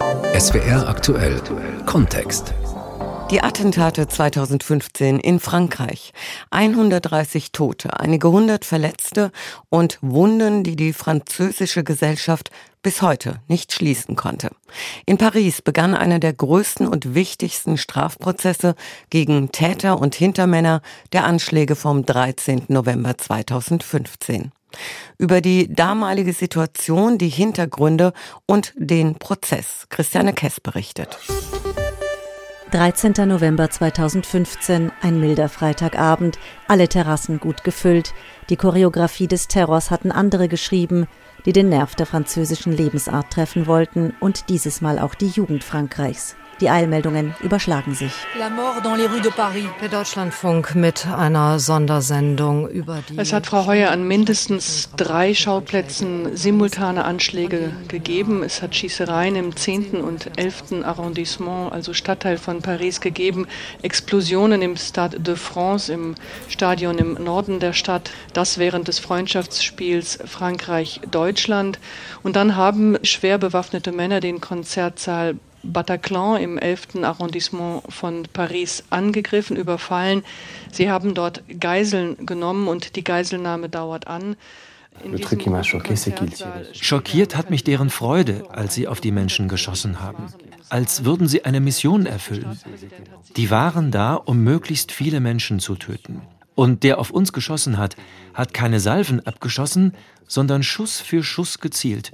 SWR aktuell Kontext. Die Attentate 2015 in Frankreich. 130 Tote, einige hundert Verletzte und Wunden, die die französische Gesellschaft bis heute nicht schließen konnte. In Paris begann einer der größten und wichtigsten Strafprozesse gegen Täter und Hintermänner der Anschläge vom 13. November 2015 über die damalige Situation, die Hintergründe und den Prozess. Christiane Kess berichtet. 13. November 2015, ein milder Freitagabend, alle Terrassen gut gefüllt. Die Choreografie des Terrors hatten andere geschrieben, die den Nerv der französischen Lebensart treffen wollten und dieses Mal auch die Jugend Frankreichs. Die Eilmeldungen überschlagen sich. La mort dans les rues de Paris. Der Deutschlandfunk mit einer Sondersendung über die. Es hat Frau Heuer an mindestens drei Schauplätzen simultane Anschläge gegeben. Es hat Schießereien im 10. und 11. Arrondissement, also Stadtteil von Paris, gegeben. Explosionen im Stade de France, im Stadion im Norden der Stadt. Das während des Freundschaftsspiels Frankreich-Deutschland. Und dann haben schwer bewaffnete Männer den Konzertsaal Bataclan im 11. Arrondissement von Paris angegriffen, überfallen. Sie haben dort Geiseln genommen und die Geiselnahme dauert an. Schockiert hat mich deren Freude, als sie auf die Menschen geschossen haben. Als würden sie eine Mission erfüllen. Die waren da, um möglichst viele Menschen zu töten. Und der auf uns geschossen hat, hat keine Salven abgeschossen, sondern Schuss für Schuss gezielt.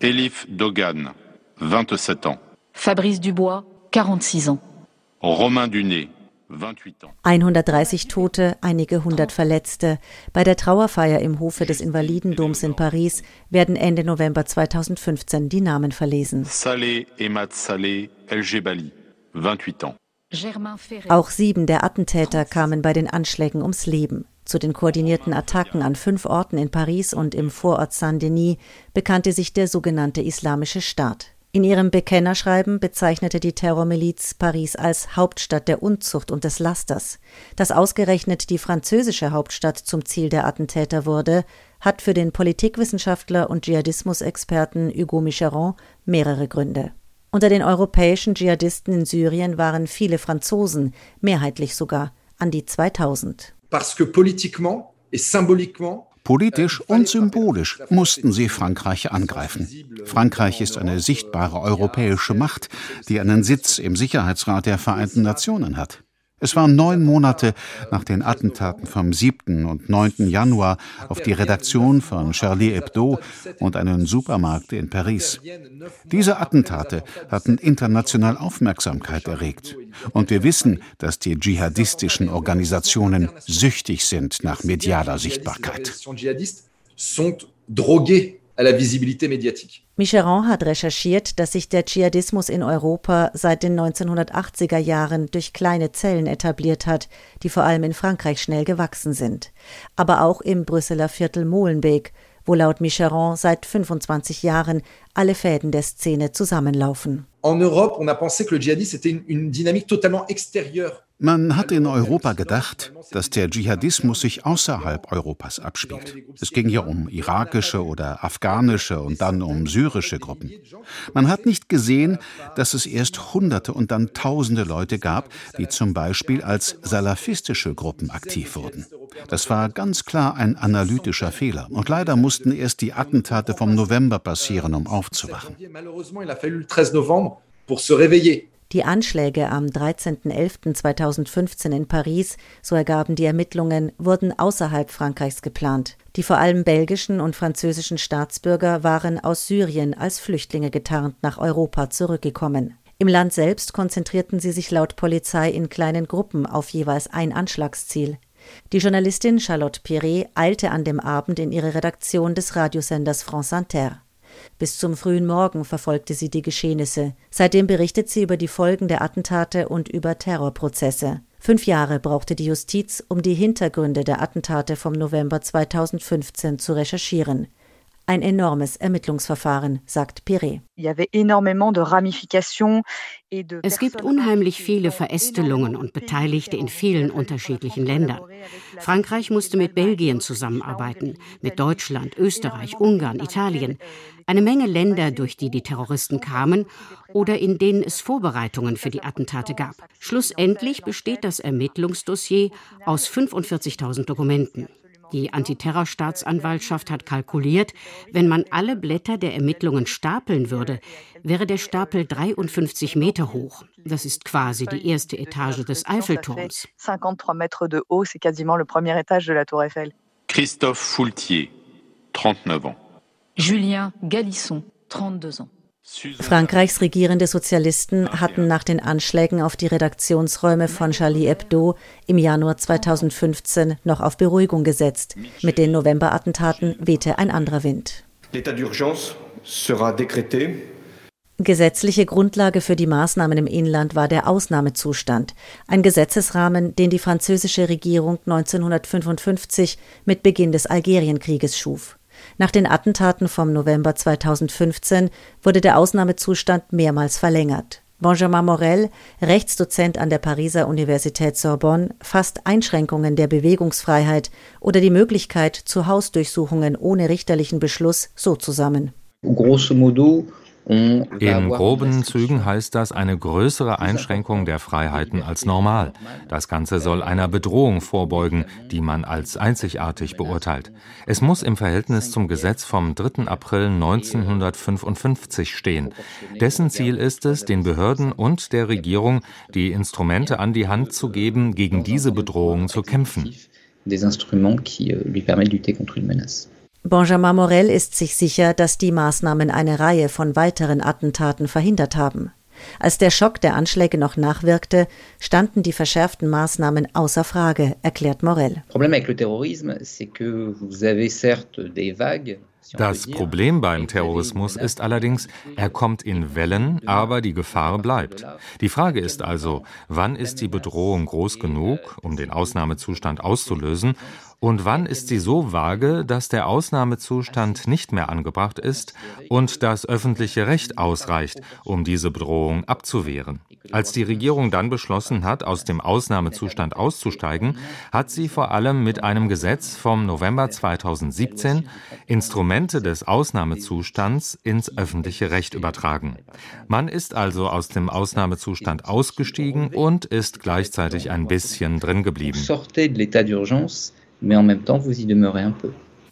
Elif Dogan, 27 ans. Fabrice Dubois, 46 ans. Romain Dunet, 28 ans. 130 Tote, einige hundert Verletzte. Bei der Trauerfeier im Hofe des Invalidendoms in Paris werden Ende November 2015 die Namen verlesen. Saleh Emad Saleh El Jebali, 28 ans. Auch sieben der Attentäter kamen bei den Anschlägen ums Leben. Zu den koordinierten Attacken an fünf Orten in Paris und im Vorort Saint-Denis bekannte sich der sogenannte Islamische Staat. In ihrem Bekennerschreiben bezeichnete die Terrormiliz Paris als Hauptstadt der Unzucht und des Lasters. Dass ausgerechnet die französische Hauptstadt zum Ziel der Attentäter wurde, hat für den Politikwissenschaftler und Dschihadismusexperten Hugo Micheron mehrere Gründe. Unter den europäischen Dschihadisten in Syrien waren viele Franzosen, mehrheitlich sogar, an die 2000. Parce que politiquement et symboliquement Politisch und symbolisch mussten sie Frankreich angreifen. Frankreich ist eine sichtbare europäische Macht, die einen Sitz im Sicherheitsrat der Vereinten Nationen hat. Es waren neun Monate nach den Attentaten vom 7. und 9. Januar auf die Redaktion von Charlie Hebdo und einen Supermarkt in Paris. Diese Attentate hatten international Aufmerksamkeit erregt. Und wir wissen, dass die dschihadistischen Organisationen süchtig sind nach medialer Sichtbarkeit Micheron hat recherchiert, dass sich der Dschihadismus in Europa seit den 1980er Jahren durch kleine Zellen etabliert hat, die vor allem in Frankreich schnell gewachsen sind. Aber auch im Brüsseler Viertel Molenbeek, wo laut Micheron seit 25 Jahren alle Fäden der Szene zusammenlaufen. En Europe, on a pensé que le djihadisme était une, une dynamique totalement extérieure man hat in Europa gedacht, dass der Dschihadismus sich außerhalb Europas abspielt. Es ging ja um irakische oder afghanische und dann um syrische Gruppen. Man hat nicht gesehen, dass es erst Hunderte und dann Tausende Leute gab, die zum Beispiel als salafistische Gruppen aktiv wurden. Das war ganz klar ein analytischer Fehler. Und leider mussten erst die Attentate vom November passieren, um aufzuwachen. Die Anschläge am 13.11.2015 in Paris, so ergaben die Ermittlungen, wurden außerhalb Frankreichs geplant. Die vor allem belgischen und französischen Staatsbürger waren aus Syrien als Flüchtlinge getarnt nach Europa zurückgekommen. Im Land selbst konzentrierten sie sich laut Polizei in kleinen Gruppen auf jeweils ein Anschlagsziel. Die Journalistin Charlotte Piret eilte an dem Abend in ihre Redaktion des Radiosenders France Inter. Bis zum frühen Morgen verfolgte sie die Geschehnisse. Seitdem berichtet sie über die Folgen der Attentate und über Terrorprozesse. Fünf Jahre brauchte die Justiz, um die Hintergründe der Attentate vom November 2015 zu recherchieren. Ein enormes Ermittlungsverfahren, sagt Piré. Es gibt unheimlich viele Verästelungen und Beteiligte in vielen unterschiedlichen Ländern. Frankreich musste mit Belgien zusammenarbeiten, mit Deutschland, Österreich, Ungarn, Italien. Eine Menge Länder, durch die die Terroristen kamen oder in denen es Vorbereitungen für die Attentate gab. Schlussendlich besteht das Ermittlungsdossier aus 45.000 Dokumenten. Die Antiterrorstaatsanwaltschaft hat kalkuliert, wenn man alle Blätter der Ermittlungen stapeln würde, wäre der Stapel 53 Meter hoch. Das ist quasi die erste Etage des Eiffelturms. Christophe Foultier, 39 ans. Julien Galisson, 32 ans. Frankreichs regierende Sozialisten hatten nach den Anschlägen auf die Redaktionsräume von Charlie Hebdo im Januar 2015 noch auf Beruhigung gesetzt. Mit den Novemberattentaten wehte ein anderer Wind. Gesetzliche Grundlage für die Maßnahmen im Inland war der Ausnahmezustand, ein Gesetzesrahmen, den die französische Regierung 1955 mit Beginn des Algerienkrieges schuf. Nach den Attentaten vom November 2015 wurde der Ausnahmezustand mehrmals verlängert. Benjamin Morel, Rechtsdozent an der Pariser Universität Sorbonne, fasst Einschränkungen der Bewegungsfreiheit oder die Möglichkeit zu Hausdurchsuchungen ohne richterlichen Beschluss so zusammen. Grosso modo, in groben Zügen heißt das eine größere Einschränkung der Freiheiten als normal. Das Ganze soll einer Bedrohung vorbeugen, die man als einzigartig beurteilt. Es muss im Verhältnis zum Gesetz vom 3. April 1955 stehen. Dessen Ziel ist es, den Behörden und der Regierung die Instrumente an die Hand zu geben, gegen diese Bedrohung zu kämpfen. Des instruments qui euh, lui permettent de lutter contre une menace. Benjamin Morel ist sich sicher, dass die Maßnahmen eine Reihe von weiteren Attentaten verhindert haben. Als der Schock der Anschläge noch nachwirkte, standen die verschärften Maßnahmen außer Frage, erklärt Morel. Das Problem beim Terrorismus ist allerdings, er kommt in Wellen, aber die Gefahr bleibt. Die Frage ist also, wann ist die Bedrohung groß genug, um den Ausnahmezustand auszulösen, und wann ist sie so vage, dass der Ausnahmezustand nicht mehr angebracht ist und das öffentliche Recht ausreicht, um diese Bedrohung abzuwehren? Als die Regierung dann beschlossen hat, aus dem Ausnahmezustand auszusteigen, hat sie vor allem mit einem Gesetz vom November 2017 Instrumente des Ausnahmezustands ins öffentliche Recht übertragen. Man ist also aus dem Ausnahmezustand ausgestiegen und ist gleichzeitig ein bisschen drin geblieben.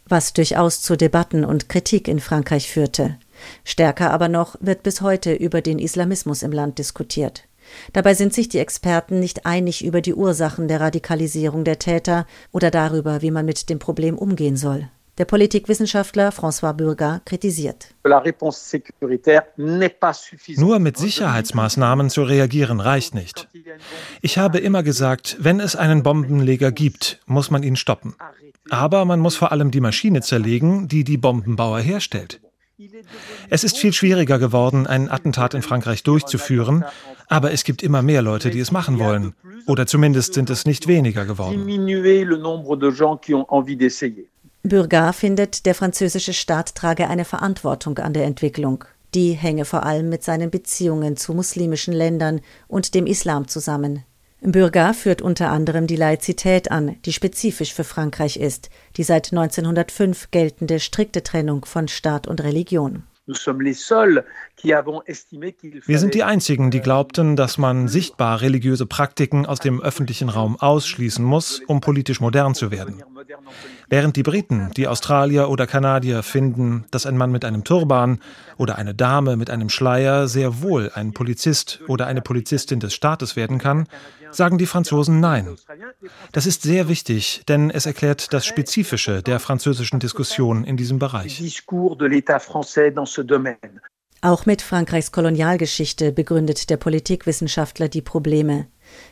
Was durchaus zu Debatten und Kritik in Frankreich führte. Stärker aber noch wird bis heute über den Islamismus im Land diskutiert. Dabei sind sich die Experten nicht einig über die Ursachen der Radikalisierung der Täter oder darüber, wie man mit dem Problem umgehen soll. Der Politikwissenschaftler François Burga kritisiert. Nur mit Sicherheitsmaßnahmen zu reagieren reicht nicht. Ich habe immer gesagt, wenn es einen Bombenleger gibt, muss man ihn stoppen. Aber man muss vor allem die Maschine zerlegen, die die Bombenbauer herstellt. Es ist viel schwieriger geworden, ein Attentat in Frankreich durchzuführen, aber es gibt immer mehr Leute, die es machen wollen. Oder zumindest sind es nicht weniger geworden. Burgat findet, der französische Staat trage eine Verantwortung an der Entwicklung. Die hänge vor allem mit seinen Beziehungen zu muslimischen Ländern und dem Islam zusammen. Burgat führt unter anderem die Laizität an, die spezifisch für Frankreich ist, die seit 1905 geltende strikte Trennung von Staat und Religion. Wir sind die Einzigen, die glaubten, dass man sichtbar religiöse Praktiken aus dem öffentlichen Raum ausschließen muss, um politisch modern zu werden. Während die Briten, die Australier oder Kanadier finden, dass ein Mann mit einem Turban oder eine Dame mit einem Schleier sehr wohl ein Polizist oder eine Polizistin des Staates werden kann, sagen die Franzosen Nein. Das ist sehr wichtig, denn es erklärt das Spezifische der französischen Diskussion in diesem Bereich. Auch mit Frankreichs Kolonialgeschichte begründet der Politikwissenschaftler die Probleme.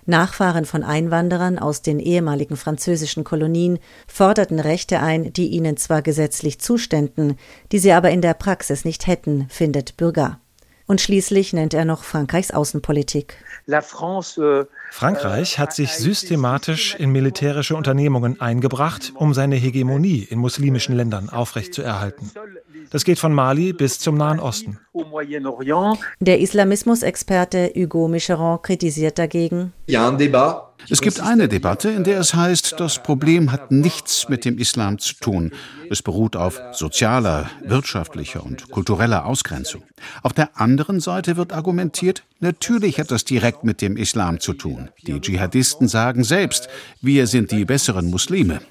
Nachfahren von Einwanderern aus den ehemaligen französischen Kolonien forderten Rechte ein, die ihnen zwar gesetzlich zuständen, die sie aber in der Praxis nicht hätten, findet Bürger. Und schließlich nennt er noch Frankreichs Außenpolitik. La France, euh Frankreich hat sich systematisch in militärische Unternehmungen eingebracht, um seine Hegemonie in muslimischen Ländern aufrechtzuerhalten. Das geht von Mali bis zum Nahen Osten. Der Islamismusexperte Hugo Micheron kritisiert dagegen. Es gibt eine Debatte, in der es heißt, das Problem hat nichts mit dem Islam zu tun. Es beruht auf sozialer, wirtschaftlicher und kultureller Ausgrenzung. Auf der anderen Seite wird argumentiert, natürlich hat das direkt mit dem Islam zu tun. Die Dschihadisten sagen selbst, wir sind die besseren Muslime.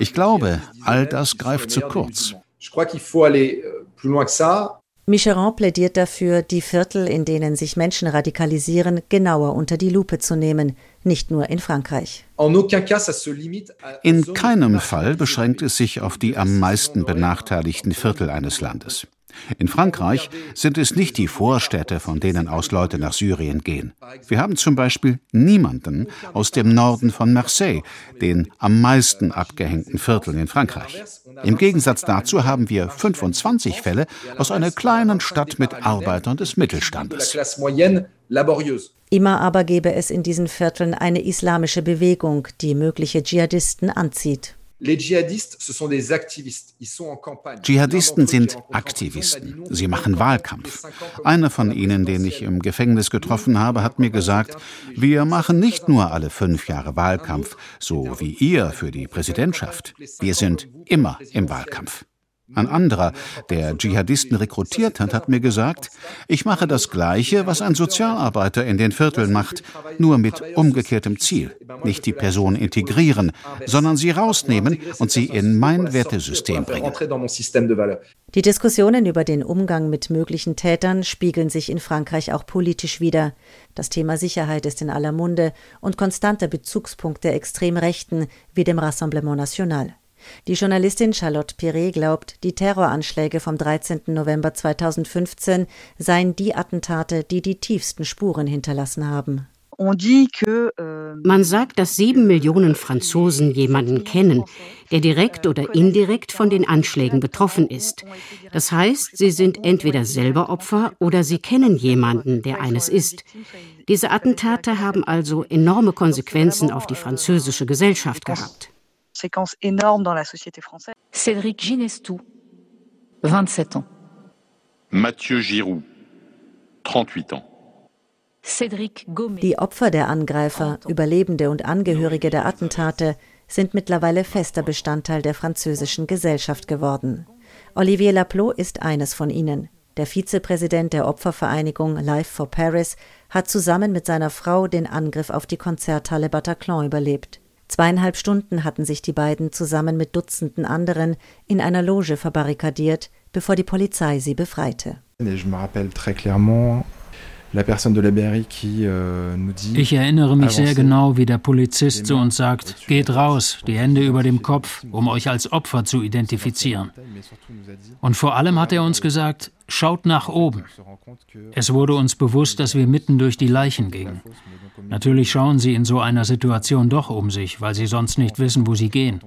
Ich glaube, all das greift zu kurz. Je crois qu'il faut aller plus loin que ça. Micheron plädiert dafür, die Viertel, in denen sich Menschen radikalisieren, genauer unter die Lupe zu nehmen, nicht nur in Frankreich. In keinem Fall beschränkt es sich auf die am meisten benachteiligten Viertel eines Landes. In Frankreich sind es nicht die Vorstädte, von denen aus Leute nach Syrien gehen. Wir haben zum Beispiel niemanden aus dem Norden von Marseille, den am meisten abgehängten Viertel in Frankreich. Im Gegensatz dazu haben wir 25 Fälle aus einer kleinen Stadt mit Arbeitern des Mittelstandes. Immer aber gäbe es in diesen Vierteln eine islamische Bewegung, die mögliche Dschihadisten anzieht. Dschihadisten sind Aktivisten. Sie machen Wahlkampf. Einer von ihnen, den ich im Gefängnis getroffen habe, hat mir gesagt, wir machen nicht nur alle fünf Jahre Wahlkampf, so wie ihr für die Präsidentschaft. Wir sind immer im Wahlkampf. Ein anderer, der Dschihadisten rekrutiert hat, hat mir gesagt, ich mache das Gleiche, was ein Sozialarbeiter in den Vierteln macht, nur mit umgekehrtem Ziel. Nicht die Person integrieren, sondern sie rausnehmen und sie in mein Wertesystem bringen. Die Diskussionen über den Umgang mit möglichen Tätern spiegeln sich in Frankreich auch politisch wider. Das Thema Sicherheit ist in aller Munde und konstanter Bezugspunkt der Extremrechten wie dem Rassemblement National. Die Journalistin Charlotte Piré glaubt, die Terroranschläge vom 13. November 2015 seien die Attentate, die die tiefsten Spuren hinterlassen haben. Euh, Man sagt, dass sieben Millionen Franzosen jemanden kennen, der direkt oder indirekt von den Anschlägen betroffen ist. Das heißt, sie sind entweder selber Opfer oder sie kennen jemanden, der eines ist. Diese Attentate haben also enorme Konsequenzen auf die französische Gesellschaft gehabt conséquences énormes dans la société française. Cédric Ginestou, 27 ans. Mathieu Giroud, 38 ans. Die Opfer der Angreifer, Überlebende und Angehörige der Attentate sind mittlerweile fester Bestandteil der französischen Gesellschaft geworden. Olivier Laplot ist eines von ihnen. Der Vizepräsident der Opfervereinigung Life for Paris hat zusammen mit seiner Frau den Angriff auf die Konzerthalle Bataclan überlebt. Zweieinhalb Stunden hatten sich die beiden zusammen mit Dutzenden anderen in einer Loge verbarrikadiert, bevor die Polizei sie befreite. Euh, ich erinnere mich sehr genau, wie der Polizist zu uns sagt, geht raus, die Hände über dem Kopf, um euch als Opfer zu identifizieren. Und vor allem hat er uns gesagt, schaut nach oben. Es wurde uns bewusst, dass wir mitten durch die Leichen gingen. Natürlich schauen sie in so einer Situation doch um sich, weil sie sonst nicht wissen, wo sie gehen.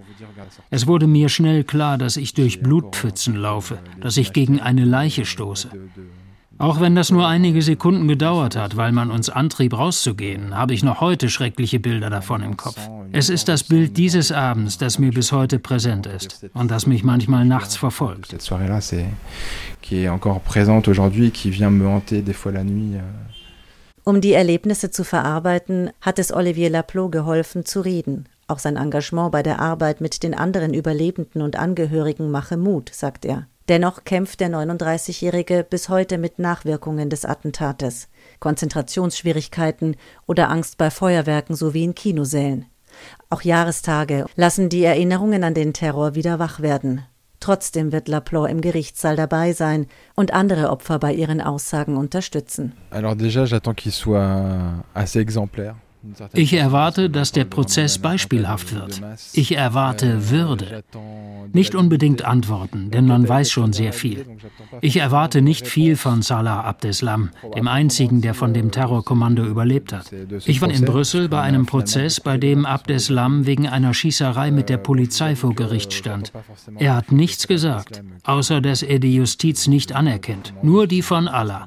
Es wurde mir schnell klar, dass ich durch Blutpfützen laufe, dass ich gegen eine Leiche stoße. Auch wenn das nur einige Sekunden gedauert hat, weil man uns antrieb, rauszugehen, habe ich noch heute schreckliche Bilder davon im Kopf. Es ist das Bild dieses Abends, das mir bis heute präsent ist und das mich manchmal nachts verfolgt. Um die Erlebnisse zu verarbeiten, hat es Olivier Laplot geholfen, zu reden. Auch sein Engagement bei der Arbeit mit den anderen Überlebenden und Angehörigen mache Mut, sagt er. Dennoch kämpft der 39-Jährige bis heute mit Nachwirkungen des Attentates, Konzentrationsschwierigkeiten oder Angst bei Feuerwerken sowie in Kinosälen. Auch Jahrestage lassen die Erinnerungen an den Terror wieder wach werden. Trotzdem wird Laplore im Gerichtssaal dabei sein und andere Opfer bei ihren Aussagen unterstützen. Alors déjà, j'attends qu'il soit assez exemplaire. Ich erwarte, dass der Prozess beispielhaft wird. Ich erwarte Würde. Nicht unbedingt Antworten, denn man weiß schon sehr viel. Ich erwarte nicht viel von Salah Abdeslam, dem einzigen, der von dem Terrorkommando überlebt hat. Ich war in Brüssel bei einem Prozess, bei dem Abdeslam wegen einer Schießerei mit der Polizei vor Gericht stand. Er hat nichts gesagt, außer dass er die Justiz nicht anerkennt, nur die von Allah.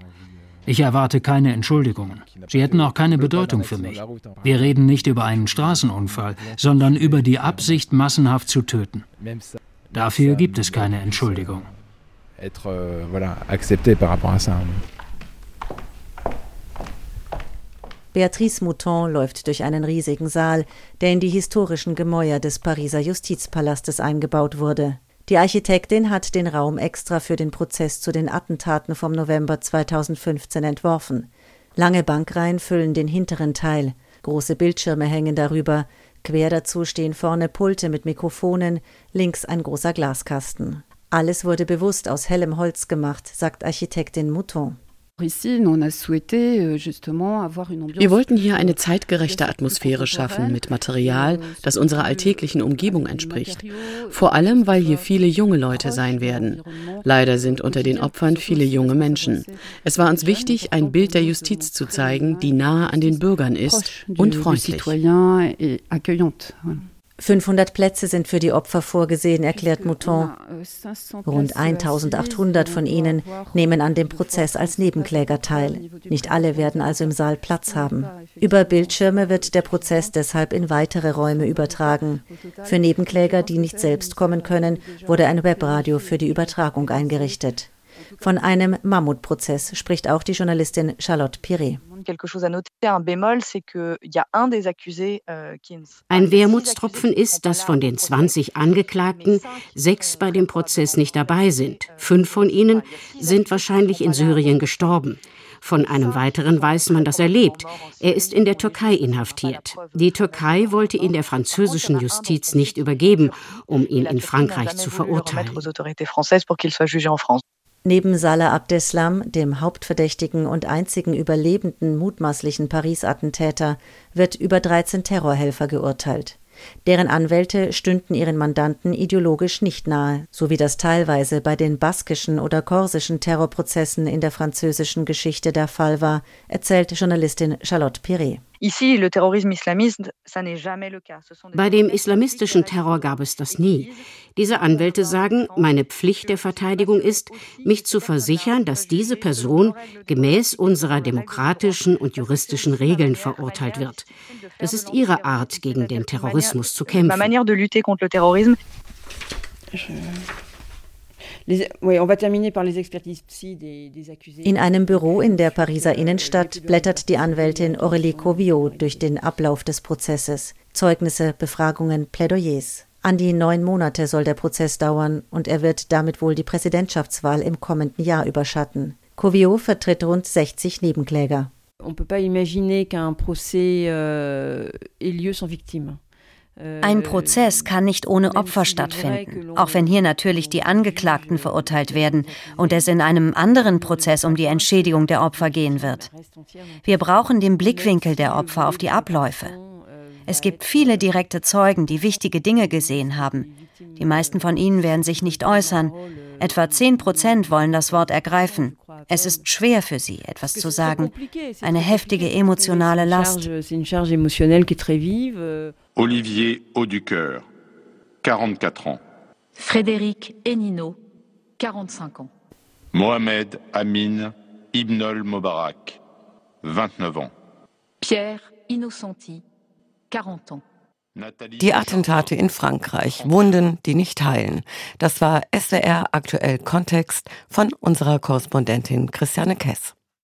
Ich erwarte keine Entschuldigungen. Sie hätten auch keine Bedeutung für mich. Wir reden nicht über einen Straßenunfall, sondern über die Absicht, massenhaft zu töten. Dafür gibt es keine Entschuldigung. Beatrice Mouton läuft durch einen riesigen Saal, der in die historischen Gemäuer des Pariser Justizpalastes eingebaut wurde. Die Architektin hat den Raum extra für den Prozess zu den Attentaten vom November 2015 entworfen. Lange Bankreihen füllen den hinteren Teil, große Bildschirme hängen darüber, quer dazu stehen vorne Pulte mit Mikrofonen, links ein großer Glaskasten. Alles wurde bewusst aus hellem Holz gemacht, sagt Architektin Mouton. Euh, Wir wollten hier eine zeitgerechte Atmosphäre schaffen mit Material, das unserer alltäglichen Umgebung entspricht. Vor allem, weil hier viele junge Leute sein werden. Leider sind unter den Opfern viele junge Menschen. Es war uns wichtig, ein Bild der Justiz zu zeigen, die nahe an den Bürgern ist und freundlich. 500 Plätze sind für die Opfer vorgesehen, erklärt Mouton. Rund 1800 von ihnen nehmen an dem Prozess als Nebenkläger teil. Nicht alle werden also im Saal Platz haben. Über Bildschirme wird der Prozess deshalb in weitere Räume übertragen. Für Nebenkläger, die nicht selbst kommen können, wurde ein Webradio für die Übertragung eingerichtet. Von einem Mammutprozess spricht auch die Journalistin Charlotte Piret. Ein Wermutstropfen ist, dass von den 20 Angeklagten sechs bei dem Prozess nicht dabei sind. Fünf von ihnen sind wahrscheinlich in Syrien gestorben. Von einem weiteren weiß man, dass er lebt. Er ist in der Türkei inhaftiert. Die Türkei wollte ihn der französischen Justiz nicht übergeben, um ihn in Frankreich zu verurteilen. Neben Salah Abdeslam, dem Hauptverdächtigen und einzigen überlebenden mutmaßlichen Paris-Attentäter, wird über 13 Terrorhelfer geurteilt. Deren Anwälte stünden ihren Mandanten ideologisch nicht nahe, so wie das teilweise bei den baskischen oder korsischen Terrorprozessen in der französischen Geschichte der Fall war, erzählt Journalistin Charlotte Piret. Bei dem islamistischen Terror gab es das nie. Diese Anwälte sagen, meine Pflicht der Verteidigung ist, mich zu versichern, dass diese Person gemäß unserer demokratischen und juristischen Regeln verurteilt wird. Das ist ihre Art, gegen den Terrorismus zu kämpfen. In einem Büro in der Pariser Innenstadt blättert die Anwältin Aurélie Coviot durch den Ablauf des Prozesses. Zeugnisse, Befragungen, Plädoyers. An die neun Monate soll der Prozess dauern und er wird damit wohl die Präsidentschaftswahl im kommenden Jahr überschatten. Coviot vertritt rund 60 Nebenkläger. On ne peut pas imaginer qu'un procès euh, ait lieu sans victime. Ein Prozess kann nicht ohne Opfer stattfinden, auch wenn hier natürlich die Angeklagten verurteilt werden und es in einem anderen Prozess um die Entschädigung der Opfer gehen wird. Wir brauchen den Blickwinkel der Opfer auf die Abläufe. Es gibt viele direkte Zeugen, die wichtige Dinge gesehen haben. Die meisten von ihnen werden sich nicht äußern. Etwa 10 Prozent wollen das Wort ergreifen. Es ist schwer für sie, etwas zu sagen. Eine heftige emotionale Last. Olivier Auducœur, 44 ans. Frédéric Enino, 45 ans. Mohamed Amin Ibnol Mobarak, 29 ans. Pierre Innocenti, 40 ans. Die Attentate in Frankreich, Wunden, die nicht heilen. Das war SWR aktuell Kontext von unserer Korrespondentin Christiane Kess.